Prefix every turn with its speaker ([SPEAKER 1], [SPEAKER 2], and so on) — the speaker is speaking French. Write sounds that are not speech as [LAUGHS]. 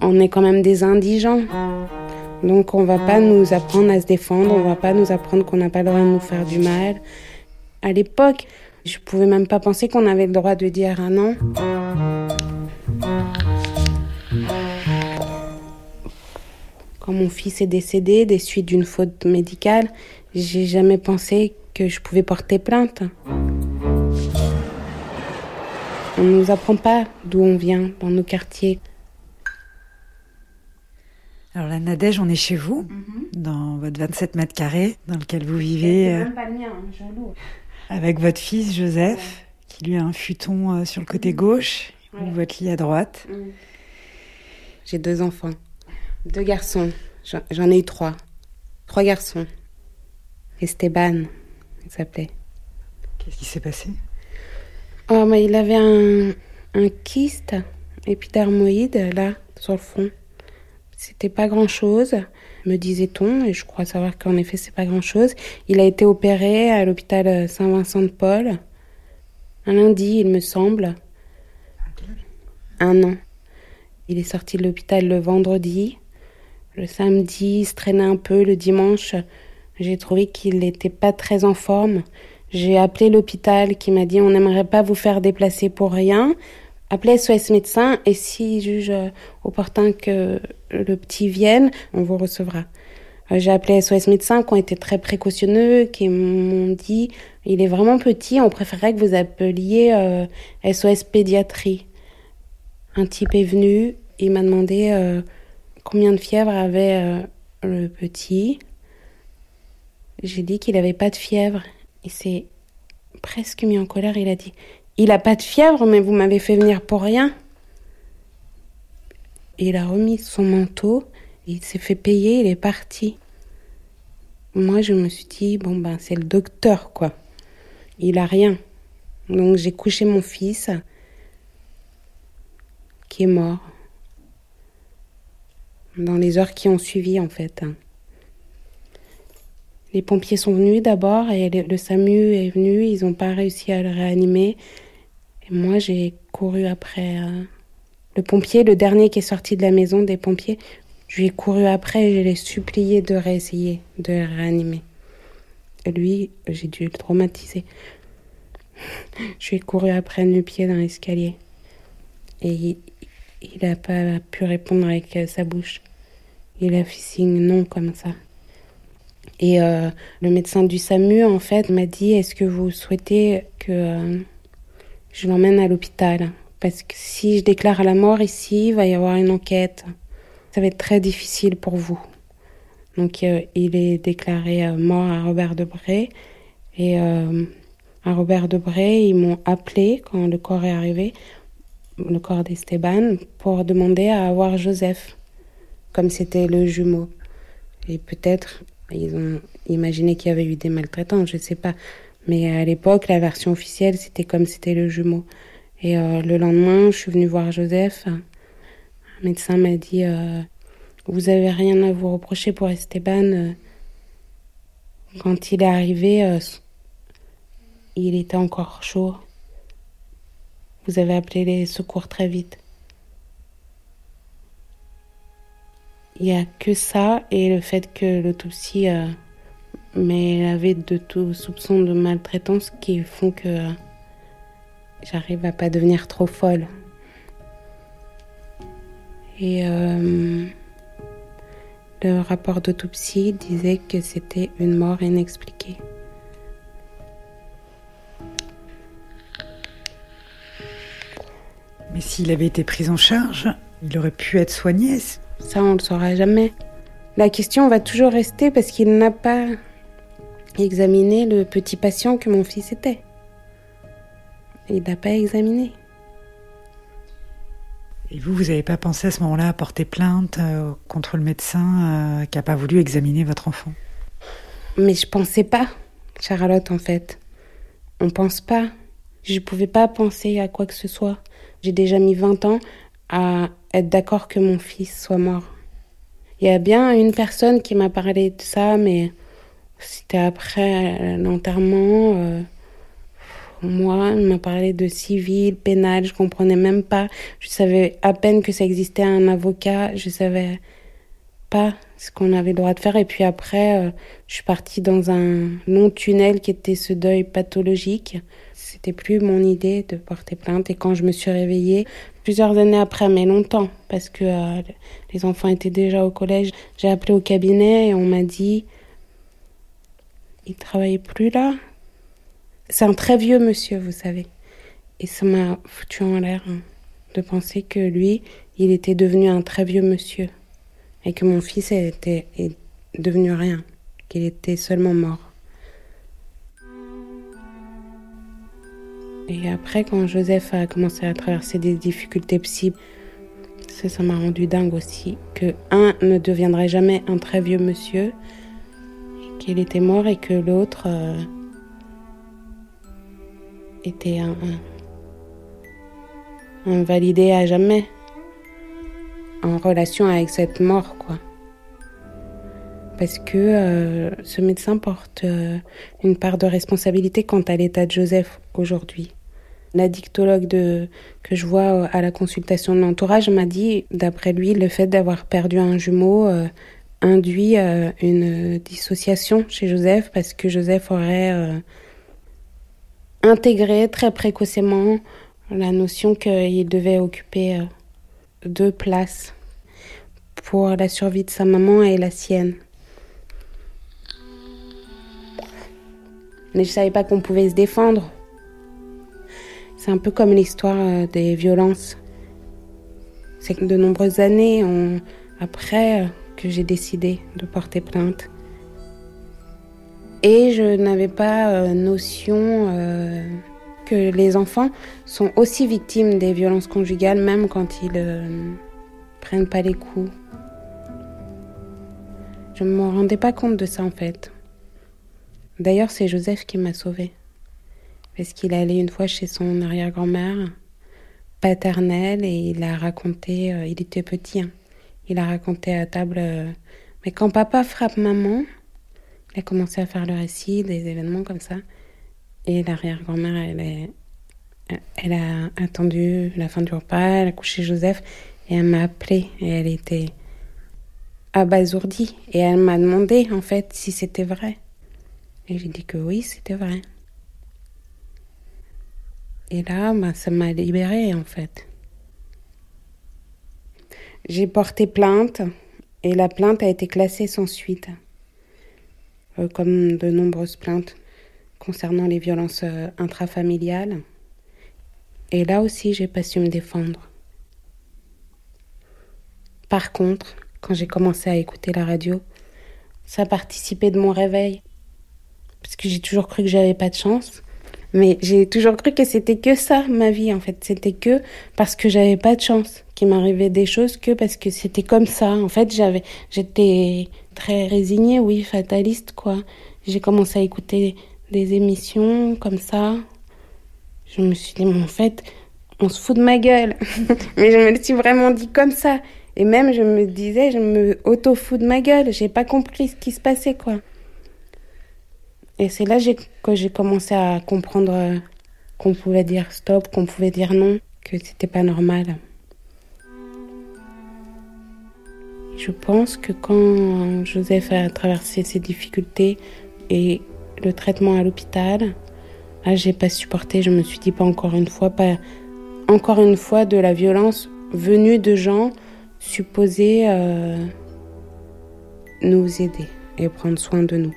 [SPEAKER 1] On est quand même des indigents. Donc on va pas nous apprendre à se défendre, on va pas nous apprendre qu'on n'a pas le droit de nous faire du mal. À l'époque, je pouvais même pas penser qu'on avait le droit de dire un non. Quand mon fils est décédé des suites d'une faute médicale, j'ai jamais pensé que je pouvais porter plainte. On ne nous apprend pas d'où on vient dans nos quartiers.
[SPEAKER 2] Alors la Nadège, on est chez vous,
[SPEAKER 1] Mhm.
[SPEAKER 2] dans votre 27 mètres carrés, dans lequel vous vivez euh,
[SPEAKER 1] pas le mien, jaloux.
[SPEAKER 2] avec votre fils Joseph, qui lui a un futon euh, sur le côté gauche,
[SPEAKER 1] Mhm. Ouais.
[SPEAKER 2] ou votre lit à droite.
[SPEAKER 1] J'ai deux enfants, deux garçons. J'en- J'en ai eu trois. Trois garçons. Esteban, il s'appelait.
[SPEAKER 2] Qu'est-ce qui s'est passé?
[SPEAKER 1] Oh, mais il avait un, un kyste épidermoïde là, sur le front. C'était pas grand chose, me disait-on, et je crois savoir qu'en effet c'est pas grand chose. Il a été opéré à l'hôpital Saint-Vincent de Paul. Un lundi, il me semble. Un an. Il est sorti de l'hôpital le vendredi. Le samedi, il se traînait un peu. Le dimanche, j'ai trouvé qu'il n'était pas très en forme. J'ai appelé l'hôpital qui m'a dit on n'aimerait pas vous faire déplacer pour rien. Appelez SOS médecin et s'il juge euh, opportun que le petit vienne, on vous recevra. Euh, J'ai appelé SOS médecin qui ont été très précautionneux, qui m'ont dit il est vraiment petit, on préférerait que vous appeliez euh, SOS pédiatrie. Un type est venu, il m'a demandé euh, combien de fièvre avait euh, le petit. J'ai dit qu'il avait pas de fièvre. Il s'est presque mis en colère. Il a dit Il a pas de fièvre, mais vous m'avez fait venir pour rien. Il a remis son manteau, il s'est fait payer, il est parti. Moi, je me suis dit Bon, ben, c'est le docteur, quoi. Il a rien. Donc, j'ai couché mon fils, qui est mort. Dans les heures qui ont suivi, en fait. Les pompiers sont venus d'abord et le, SAMU est venu. Ils n'ont pas réussi à le réanimer. Et moi, j'ai couru après. euh, Le pompier, le dernier qui est sorti de la maison des pompiers, je lui ai couru après et je l'ai supplié de réessayer de le réanimer. Et lui, j'ai dû le traumatiser. [LAUGHS] je lui ai couru après nu pied dans l'escalier. Et il n'a pas pu répondre avec euh, sa bouche. Il a fait signe non comme ça. Et euh, le médecin du SAMU, en fait, m'a dit Est-ce que vous souhaitez que euh, je l'emmène à l'hôpital? Parce que si je déclare la mort ici, il va y avoir une enquête. Ça va être très difficile pour vous. Donc, euh, il est déclaré euh, mort à Robert Debré. Et euh, à Robert Debré, ils m'ont appelé quand le corps est arrivé, le corps d'Esteban, pour demander à avoir Joseph, comme c'était le jumeau. Et peut-être ils ont imaginé qu'il y avait eu des maltraitants, je sais pas. Mais à l'époque, la version officielle, c'était comme c'était le jumeau. Et euh, le lendemain, je suis venue voir Joseph. Un médecin m'a dit euh, Vous avez rien à vous reprocher pour Esteban. Quand il est arrivé, euh, il était encore chaud. Vous avez appelé les secours très vite. Il n'y a que ça et le fait que l'autopsie euh, m'ait lavé de tout soupçon de maltraitance qui font que j'arrive à pas devenir trop folle. Et euh, le rapport d'autopsie disait que c'était une mort inexpliquée.
[SPEAKER 2] Mais s'il avait été pris en charge, il aurait pu être soigné.
[SPEAKER 1] Ça, on ne le saura jamais. La question va toujours rester parce qu'il n'a pas examiné le petit patient que mon fils était. Il n'a pas examiné.
[SPEAKER 2] Et vous, vous n'avez pas pensé à ce moment-là à porter plainte euh, contre le médecin euh, qui n'a pas voulu examiner votre enfant?
[SPEAKER 1] Mais je pensais pas, Charlotte, en fait. On pense pas. Je pouvais pas penser à quoi que ce soit. J'ai déjà mis 20 ans à être d'accord que mon fils soit mort. Il y a bien une personne qui m'a parlé de ça, mais c'était après l'enterrement. euh, moi, il m'a parlé de civil, pénal, je comprenais même pas. Je savais à peine que ça existait un avocat, je savais pas ce qu'on avait le droit de faire. Et puis après, euh, je suis partie dans un long tunnel qui était ce deuil pathologique. C'était plus mon idée de porter plainte. Et quand je me suis réveillée, plusieurs années après, mais longtemps, parce que euh, les enfants étaient déjà au collège, j'ai appelé au cabinet et on m'a dit, il travaillait plus là? C'est un très vieux monsieur, vous savez. Et ça m'a foutu en l'air hein, de penser que lui, il était devenu un très vieux monsieur. Et que mon fils était est devenu rien. Qu'il était seulement mort. Et après, quand Joseph a commencé à traverser des difficultés psy, ça, ça m'a rendu dingue aussi. Que un ne deviendrait jamais un très vieux monsieur, qu'il était mort et que l'autre. Euh, était un, invalidé à jamais en relation avec cette mort, quoi. Parce que euh, ce médecin porte euh, une part de responsabilité quant à l'état de Joseph aujourd'hui. La dictologue de, que je vois à la consultation de l'entourage m'a dit, d'après lui, le fait d'avoir perdu un jumeau euh, induit une dissociation chez Joseph parce que Joseph aurait intégrer très précocement la notion qu'il devait occuper euh, deux places pour la survie de sa maman et la sienne. Mais je savais pas qu'on pouvait se défendre. C'est un peu comme l'histoire euh, des violences. C'est de nombreuses années après euh, que j'ai décidé de porter plainte. Et je n'avais pas euh, notion euh, que les enfants sont aussi victimes des violences conjugales, même quand ils ne euh, prennent pas les coups. Je ne me rendais pas compte de ça en fait. D'ailleurs, c'est Joseph qui m'a sauvée. Parce qu'il allait une fois chez son arrière-grand-mère paternelle et il a raconté, il était petit, hein. il a raconté à table, mais quand papa frappe maman, a commencé à faire le récit des événements comme ça. Et l'arrière-grand-mère, elle, elle a attendu la fin du repas, elle a couché Joseph et elle m'a appelé et elle était abasourdie. Et elle m'a demandé en fait si c'était vrai. Et j'ai dit que oui, c'était vrai. Et là, bah, ça m'a libérée en fait. J'ai porté plainte et la plainte a été classée sans suite. Euh, comme de nombreuses plaintes concernant les violences euh, intrafamiliales. Et là aussi, j'ai pas su me défendre. Par contre, quand j'ai commencé à écouter la radio, ça participait de mon réveil. Parce que j'ai toujours cru que j'avais pas de chance. Mais j'ai toujours cru que c'était que ça, ma vie, en fait. C'était que parce que j'avais pas de chance qu'il m'arrivait des choses, que parce que c'était comme ça. En fait, j'avais, j'étais très résignée, oui, fataliste, quoi. J'ai commencé à écouter des émissions comme ça. Je me suis dit, mais en fait, on se fout de ma gueule. [LAUGHS] mais je me le suis vraiment dit comme ça. Et même, je me disais, je me auto-fous de ma gueule. J'ai pas compris ce qui se passait, quoi. Et c'est là que j'ai commencé à comprendre euh, qu'on pouvait dire stop, qu'on pouvait dire non, que c'était pas normal. Je pense que quand Joseph a traversé ses difficultés et le traitement à l'hôpital, là j'ai pas supporté, je me suis dit pas encore une fois, pas encore une fois de la violence venue de gens supposés euh, nous aider et prendre soin de nous.